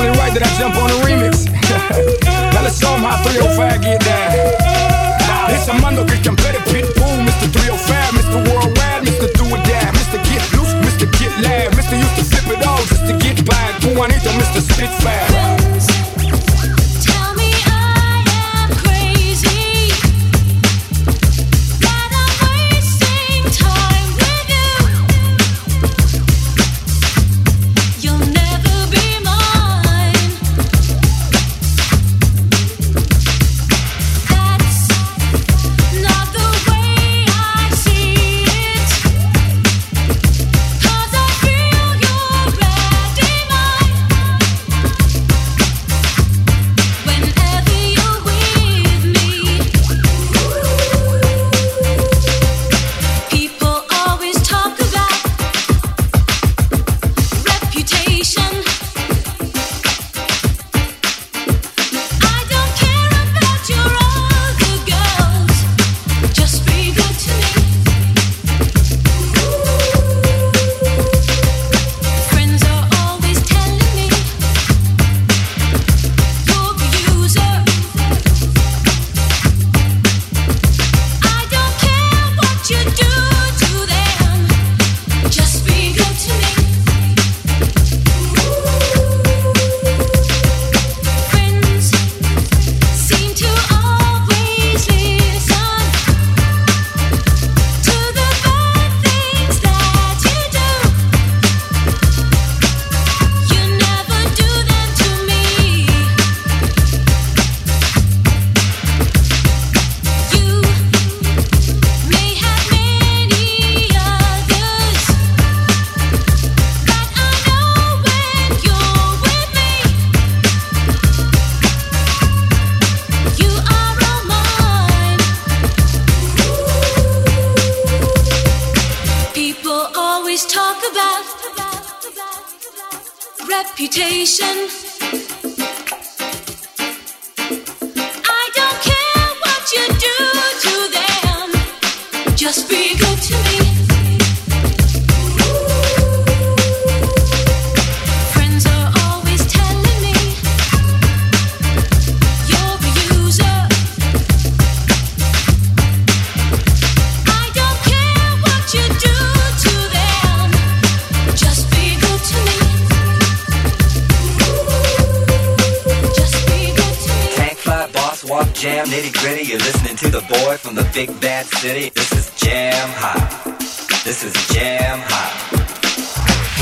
only right that I jump on the remix. now let's show them how 305 get down. It's a mundo que compete pit boom, Mr. 305, Mr. Worldwide, Mr. Do or Die, Mr. Get Loose, Mr. Get Loud, Mr. Used to flip it all just to get by. Juanito, Mr. Spitfire. City. This is jam hot. This is jam hot.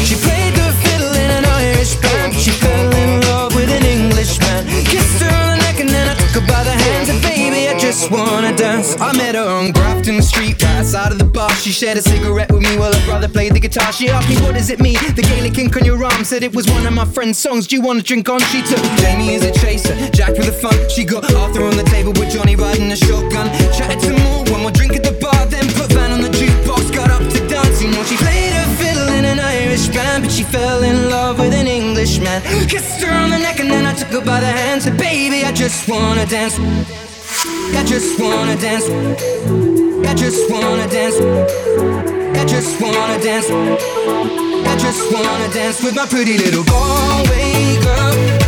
She played the fiddle in an Irish band. She fell in love with an Englishman. Kissed her on the neck and then I took her by the hands. And baby, I just wanna dance. I met her on Grafton Street, right outside of the bar. She shared a cigarette with me while her brother played the guitar. She asked me, What does it mean? The Gaelic ink on your arm said it was one of my friend's songs. Do you wanna drink on? She took Jamie as a chaser, Jack with a fun. She got Arthur on the table with Johnny riding a shotgun. Chatted some more, drink at the bar, then put Van on the jukebox. Got up to dancing. Well, she played her fiddle in an Irish band, but she fell in love with an Englishman. Kissed her on the neck and then I took her by the hand. Said, Baby, I just wanna dance. I just wanna dance. I just wanna dance. I just wanna dance. I just wanna dance with my pretty little Galway girl.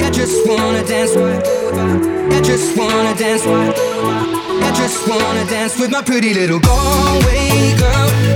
I just wanna dance. I just wanna dance. I just wanna dance with my pretty little Galway girl.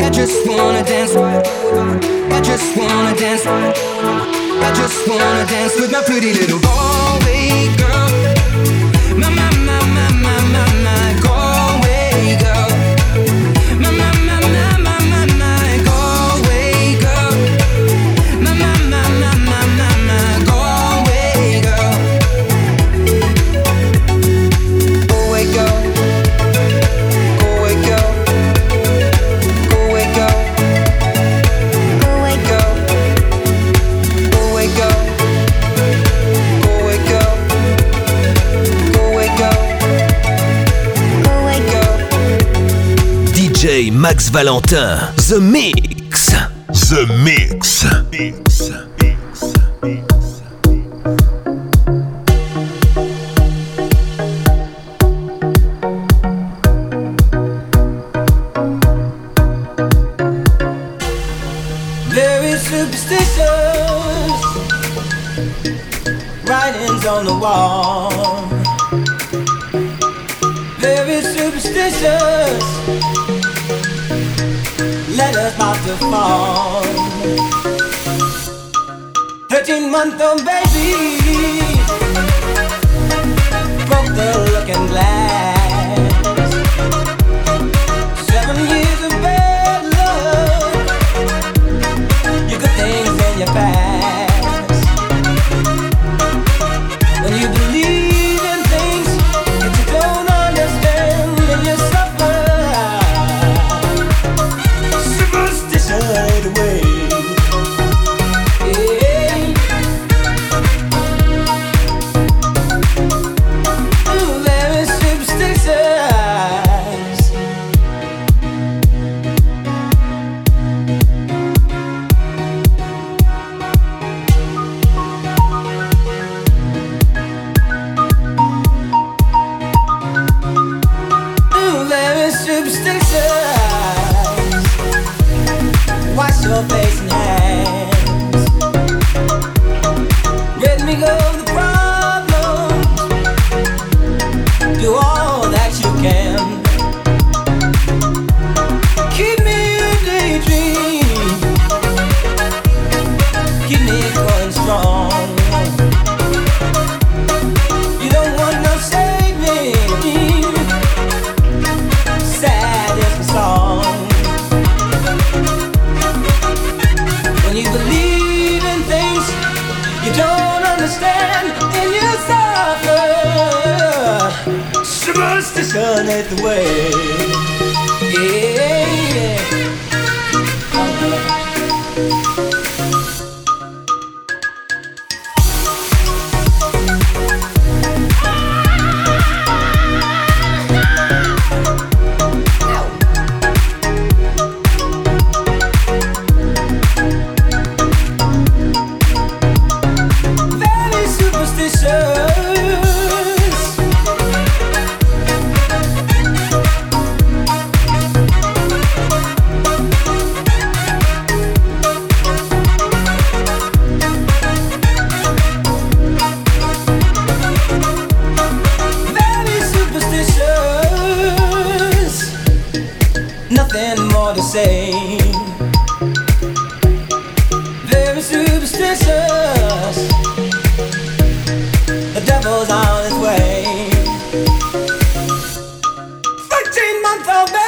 I just wanna dance. I just wanna dance. I just wanna dance with my pretty little girl. Valentin, The Mix. The Mix. You far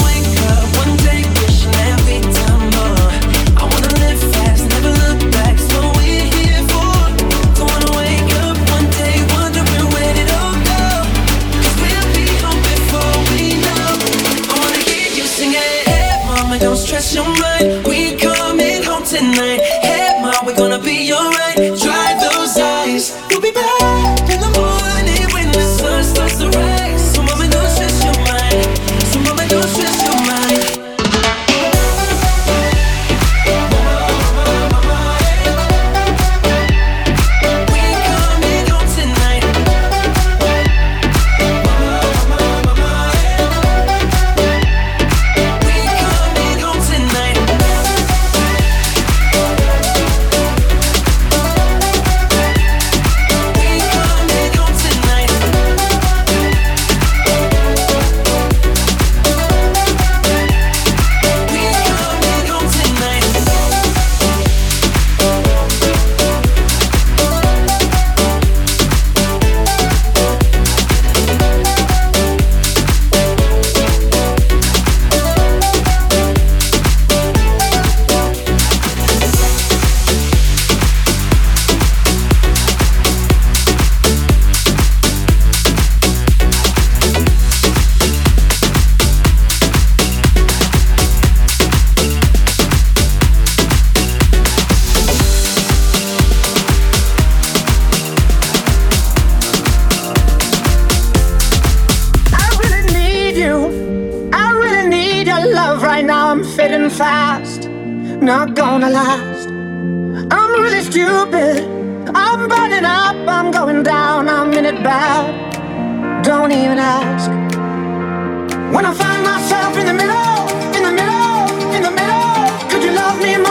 fast, not gonna last. I'm really stupid. I'm burning up, I'm going down, I'm in it bad. Don't even ask. When I find myself in the middle, in the middle, in the middle, could you love me more?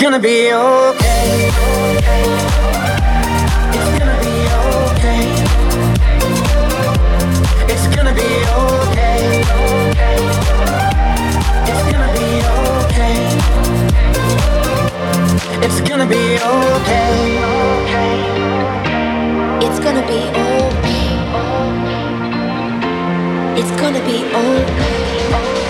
gonna be okay. okay. It's gonna be okay. It's gonna be okay. It's gonna be okay. It's gonna be okay. It's gonna be okay. It's gonna be okay.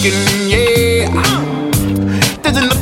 looking, yeah. Ah. There's enough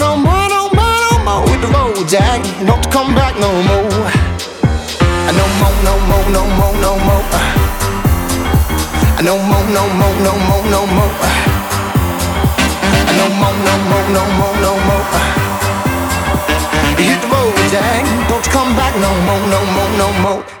more. Hit the road, Jack, don't you come back no more. No more, no more, no more, no more. No more, no more, no more, no more. No more, no more, no more, no more. Hit the road, Jack. Don't you come back no more, no more, no more.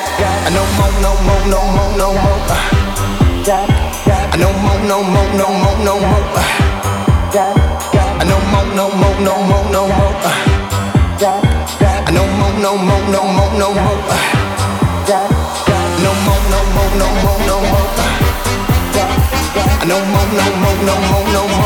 I know no more, no more, no more, I know mo, no more. no more, no more, I know mo, no more, no more. no more, I know mo, no more, no more, no more. No more, no more, no more, no more. I know mo, no mo, no mo, no mo.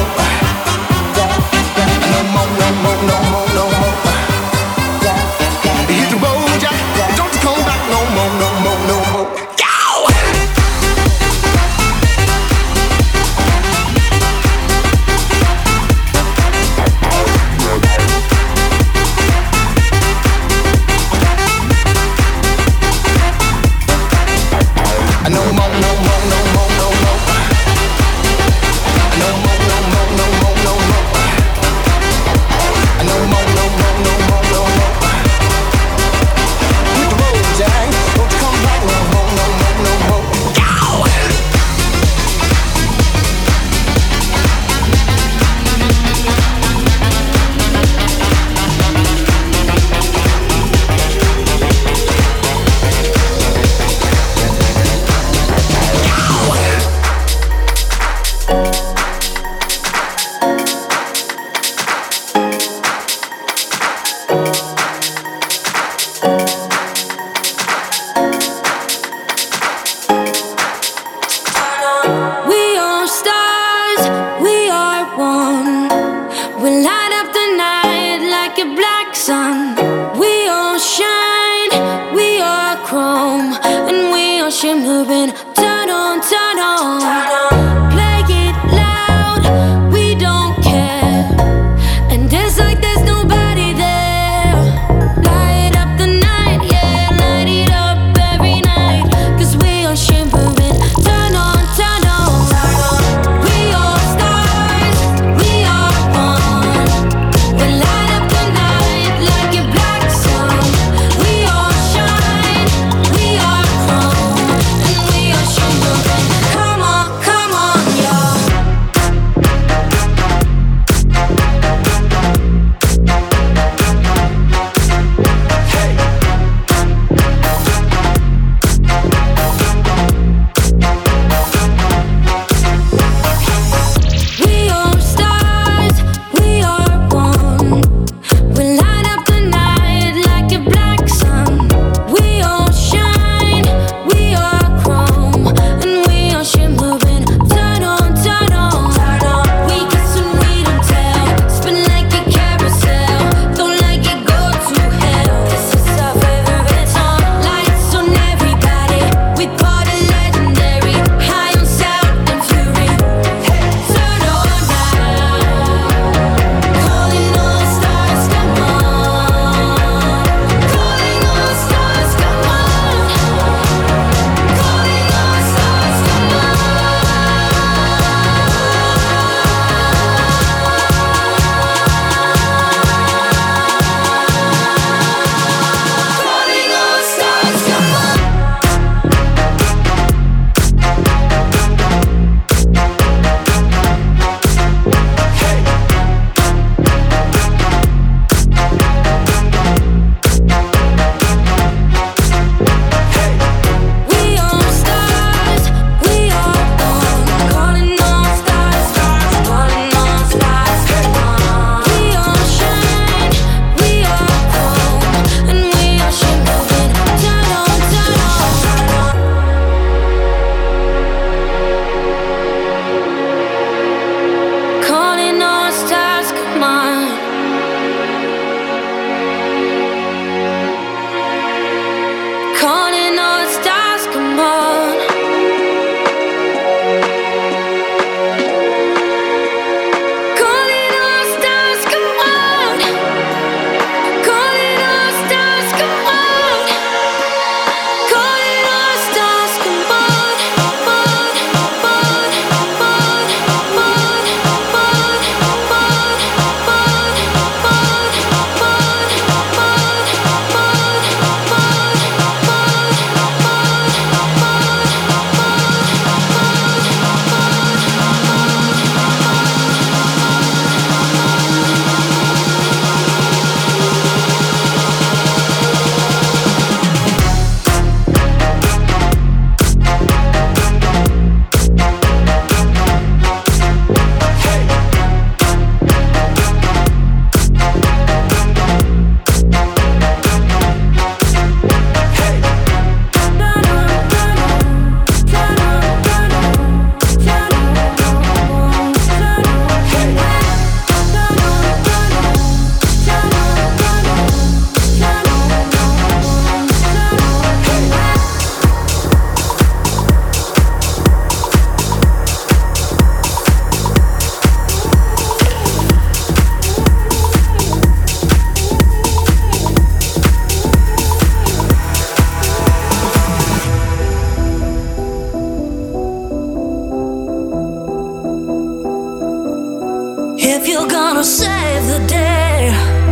gonna save the day.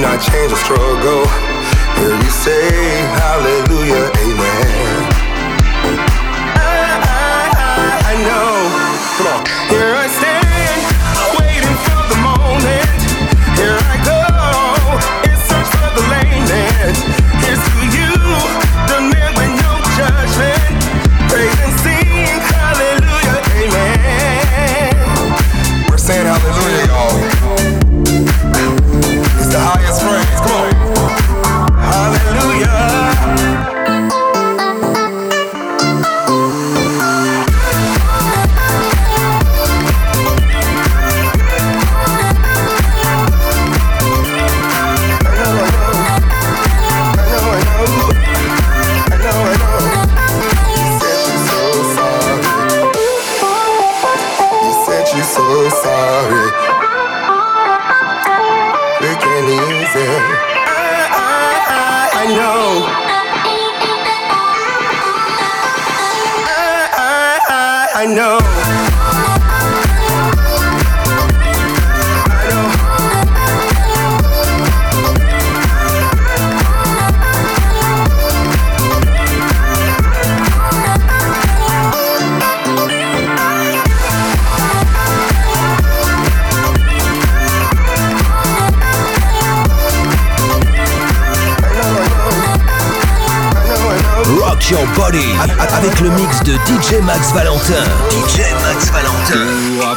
not change or struggle. Hear you say hallelujah Avec le mix de DJ Max Valentin. DJ Max Valentin. A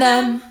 them.